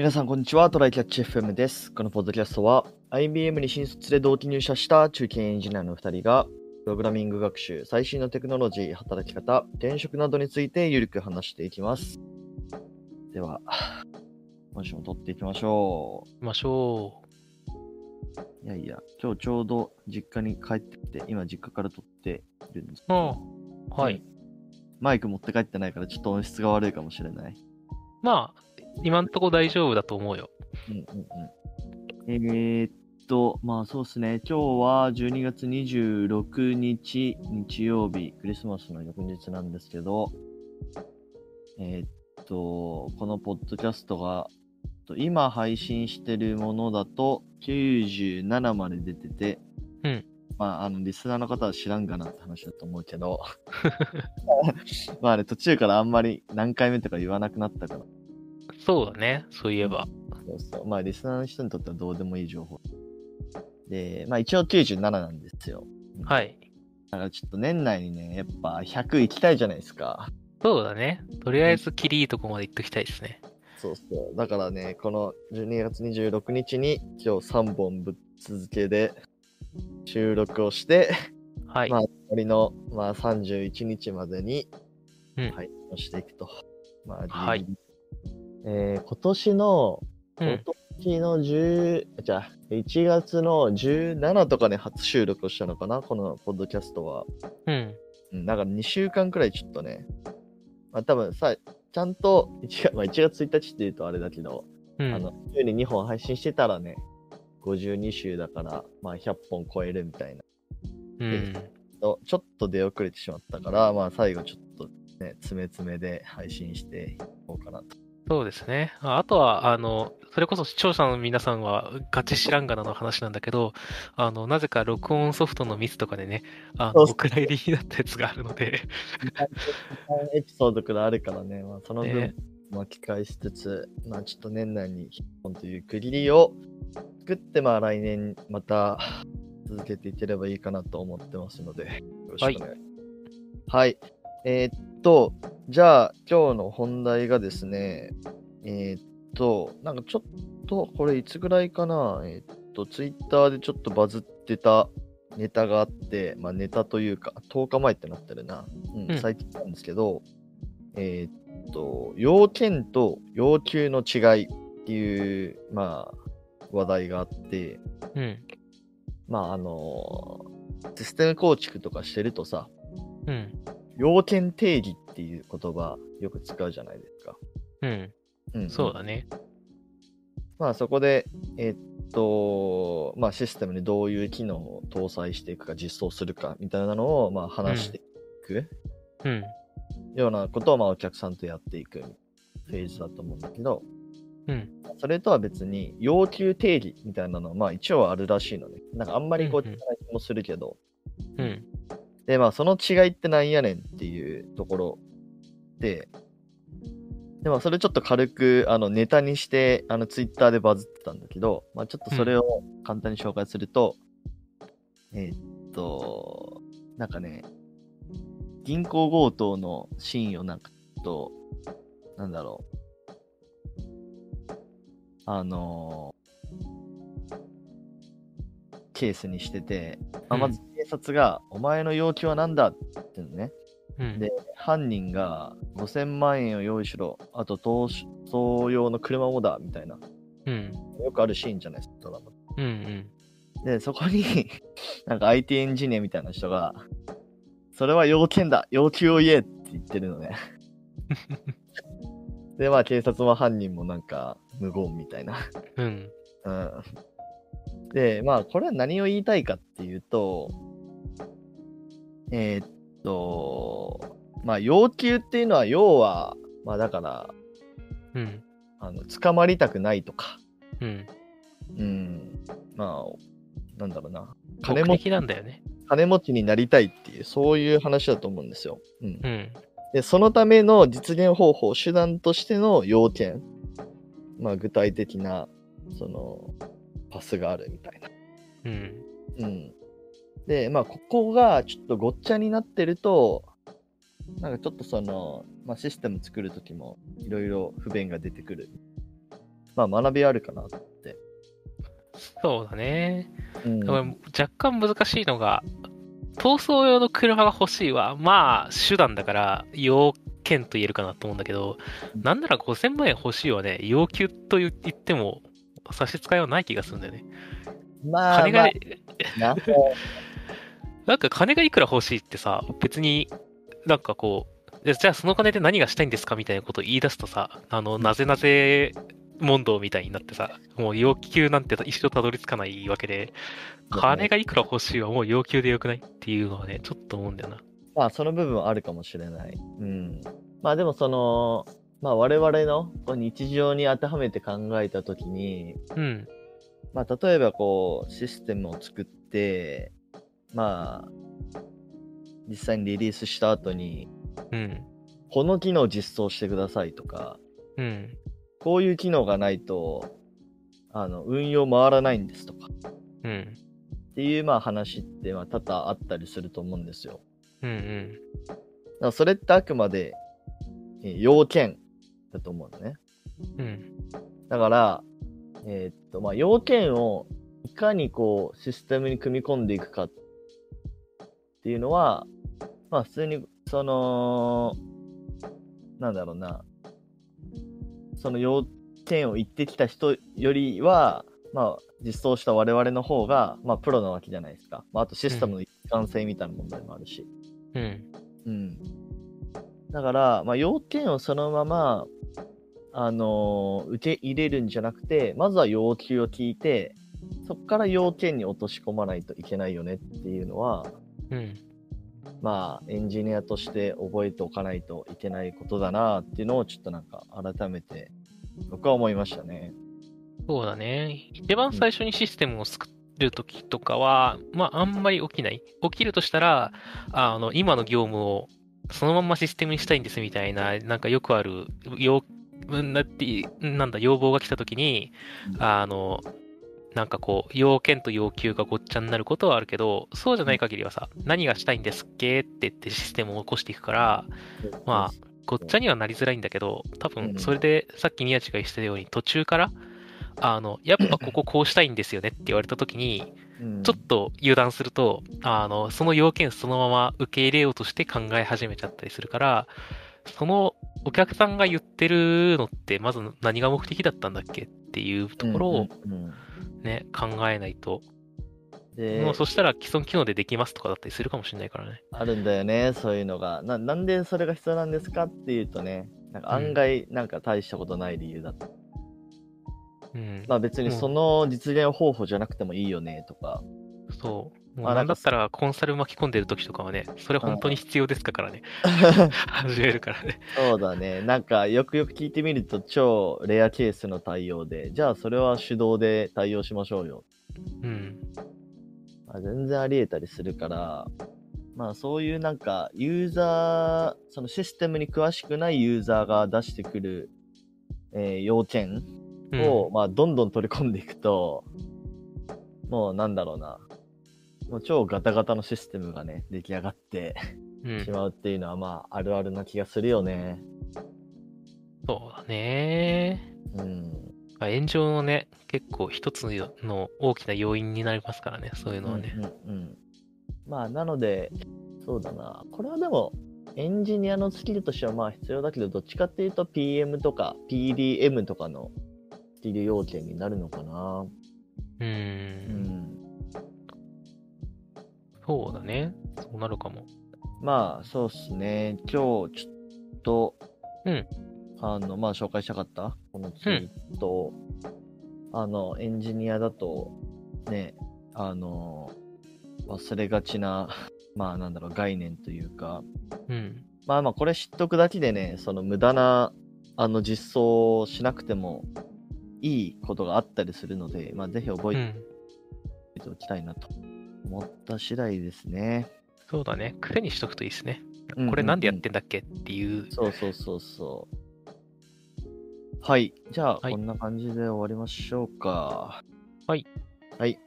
皆さん、こんにちは。トライキャッチ FM です。このポッドキャストは、IBM に新卒で同期入社した中堅エンジニアの2人が、プログラミング学習、最新のテクノロジー、働き方、転職などについてゆるく話していきます。では、今週も撮っていきましょ行きましょう。いやいや、今日ちょうど実家に帰ってきて、今実家から撮っているんです。う。うん。はい。マイク持って帰ってないからちょっと音質が悪いかもしれない。まあ、今んとこ大丈夫だと思うよ。うんうんうん。えー、っと、まあそうですね。今日は12月26日、日曜日、クリスマスの翌日なんですけど、えー、っと、このポッドキャストが、と今配信してるものだと97まで出てて、うん。まあ、あの、リスナーの方は知らんかなって話だと思うけど、まあね、途中からあんまり何回目とか言わなくなったから、そうだね。そういえば。そうそう。まあ、リスナーの人にとってはどうでもいい情報。で、まあ一応97なんですよ。はい。だからちょっと年内にね、やっぱ100行きたいじゃないですか。そうだね。とりあえず、キリいいとこまで行っときたいですね。そうそう。だからね、この12月26日に今日3本ぶっ続けで収録をして、はい。まあ、残りの、まあ、31日までにうん配信をしていくと。まあ、はいえー今年の、今うん。年の10、じゃあ、1月の17とかね、初収録をしたのかな、このポッドキャストは。うん。うん、だから2週間くらいちょっとね、まあ多分さ、ちゃんと1月、まあ、1月1日って言うとあれだけど、うん。あの、週に2本配信してたらね、52週だから、まあ100本超えるみたいな。うん。とちょっと出遅れてしまったから、まあ最後ちょっとね、詰め詰めで配信していこうかなと。そうですね。ああとは、あの、それこそ視聴者の皆さんはガチ知らんがなの話なんだけど、あの、なぜか録音ソフトのミスとかでね、あの、お蔵入りになったやつがあるので、エピソードくらいあるからね、まあその分ね巻き返しつつ、まあちょっと年内に1本という区切りを作って、まあ来年また続けていければいいかなと思ってますので、よろしくお願いします。はい。えーっと、じゃあ今日の本題がですね、えーっと、なんかちょっと、これいつぐらいかな、えーっと、ツイッターでちょっとバズってたネタがあって、まあネタというか、10日前ってなってるな。うん、うん最近なんですけど、えーっと、要件と要求の違いっていう、まあ、話題があって、うん。まあ、あのシステム構築とかしてるとさ、うん。要件定義っていう言葉よく使うじゃないですか。うん。うん、そうだね。まあそこで、えっと、まあシステムにどういう機能を搭載していくか実装するかみたいなのをまあ話していくうん。ようなことをまあお客さんとやっていくフェーズだと思うんだけど、うん。それとは別に要求定義みたいなのはまあ一応あるらしいのね。なんかあんまりこううんうん聞かない気もするけど、うん。でまあその違いってなんやねんっていうところで、でまあそれちょっと軽くあのネタにしてあのツイッターでバズってたんだけど、まあちょっとそれを簡単に紹介すると、えーっと、なんかね、銀行強盗のシーンをなんかと、なんだろう、あのケースにしてて、まあ、まず察が、お前の要求は何だって言ってんのね。うん。で、犯人が5000万円を用意しろ、あと逃走用の車もだ、みたいな。うん。よくあるシーンじゃないですか、ドラマ。うん。うん。で、そこに、なんか IT エンジニアみたいな人が、それは要件だ要求を言えって言ってるのね。で、まあ警察も犯人もなんか無言みたいな。うん。うん。で、まあこれは何を言いたいかっていうと、えーっと、まあ要求っていうのは要は、まあだから、うん。あの、捕まりたくないとか、うん。うん、まあ、なんだろうな。金金持ち持なんだよね。金持ちになりたいっていう、そういう話だと思うんですよ。うん。うん。で、そのための実現方法、手段としての要件。まあ、具体的な、その、パスがあるみたいな。うん。うん。で、まあ、ここがちょっとごっちゃになってると、なんかちょっとその、まあ、システム作るときもいろいろ不便が出てくるまあ学びあるかな。そうだね。うん若干難しいのが、逃走用の車が欲しいは、まあ、手段だから、要件と言えるかなと思うんだけど、なんなら5000万円欲しいはね、要求と言っても、差し支えはない気がするんだよね。まあ、金が、まあななんか金がいくら欲しいってさ、別になんかこう、でじゃあその金で何がしたいんですかみたいなことを言い出すとさ、あの、なぜなぜ問答みたいになってさ、もう要求なんて一生たどり着かないわけで、金がいくら欲しいはもう要求でよくないっていうのはね、ちょっと思うんだよな。まあ、その部分はあるかもしれない。うん。まあ、でもその、まあ、我々の日常に当てはめて考えたときに、うん。まあ、例えばこう、システムを作って、まあ、実際にリリースした後に、うん。この機能を実装してくださいとか、うん。こういう機能がないと、あの、運用回らないんですとか、うん。っていうまあ話ってまあ多々あったりすると思うんですよ。うん。うん。だからそれってあくまで、えー要件だと思うのね。うん。だから、えーっと、まあ、要件をいかにこう、システムに組み込んでいくかっていうのは、まあ、普通に、その、なんだろうな、その要件を言ってきた人よりは、まあ、実装した我々の方が、まあ、プロなわけじゃないですか。まあ、あとシステムの一貫性みたいな問題もあるし。うん。うん。だから、まあ、要件をそのまま、あのー受け入れるんじゃなくて、まずは要求を聞いて、そこから要件に落とし込まないといけないよねっていうのは、うん。まあ、エンジニアとして覚えておかないといけないことだなっていうのをちょっとなんか改めて僕は思いましたね。そうだね。一番最初にシステムを作るときとかは、まあ、あんまり起きない。起きるとしたら、あの、今の業務をそのまんまシステムにしたいんですみたいな、なんかよくある、要、なって、なんだ、要望が来たときに、あの、なんかこう、要件と要求がごっちゃになることはあるけど、そうじゃない限りはさ、何がしたいんですっけって言ってシステムを起こしていくから、まあ、ごっちゃにはなりづらいんだけど、多分それでさっき宮地が言ってたように途中から、あの、やっぱこここうしたいんですよねって言われた時に、うん。ちょっと油断すると、あの、その要件そのまま受け入れようとして考え始めちゃったりするから、そのお客さんが言ってるのって、まず何が目的だったんだっけっていうところをうんうんうんね、考えないと、でもうそしたら既存機能でできますとかだったりするかもしれないからね。あるんだよね、そういうのが。ななんでそれが必要なんですかっていうとね、なんか案外なんか大したことない理由だった。うん。まあ別にその実現方法じゃなくてもいいよねとか。そう。もうあなんだったらコンサル巻き込んでる時とかはね、それ本当に必要ですかからね。始めるからね。そうだね。なんかよくよく聞いてみると超レアケースの対応で、じゃあそれは手動で対応しましょうよ。うん。まあ、全然あり得たりするから、まあそういうなんかユーザー、そのシステムに詳しくないユーザーが出してくる、えー要件うんを、まあどんどん取り込んでいくと、もうなんだろうな。もう超ガタガタのシステムがね、出来上がってうんしまうっていうのはまああるあるな気がするよね。そうだね。うん。まあ炎上のね、結構一つの大きな要因になりますからね、そういうのはね。うんうんうんまあ、なので、そうだな。これはでも、エンジニアのスキルとしてはまあ必要だけど、どっちかっていうと PM とか PDM とかのスキル要件になるのかな。う。うんん。そうだね。そうなるかも。まあ、そうっすね。今日、ちょっと、うん。あの、まあ、紹介したかった、このツイート、あの、エンジニアだと、ね、あの、忘れがちな、まあ、なんだろう、概念というか、うん。まあまあ、これ知っとくだけでね、その無駄な、あの、実装をしなくてもいいことがあったりするので、まあ、ぜひ覚えうん。ておきたいなと思った次第ですね。そうだね。癖にしとくといいですね。うんうんうんこれなんでやってんだっけっていう。そうそうそうそう。はい。じゃあ、はいこんな感じで終わりましょうか。はい。はい。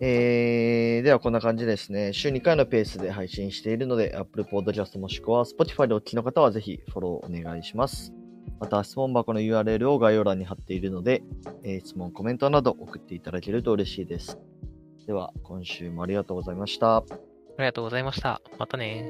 えー、ではこんな感じですね。週2回のペースで配信しているので、Apple Podcast もしくは Spotify でお聞きの方はぜひフォローお願いします。また質問箱の URL を概要欄に貼っているので、えー質問、コメントなど送っていただけると嬉しいです。では、今週もありがとうございました。ありがとうございました。またね。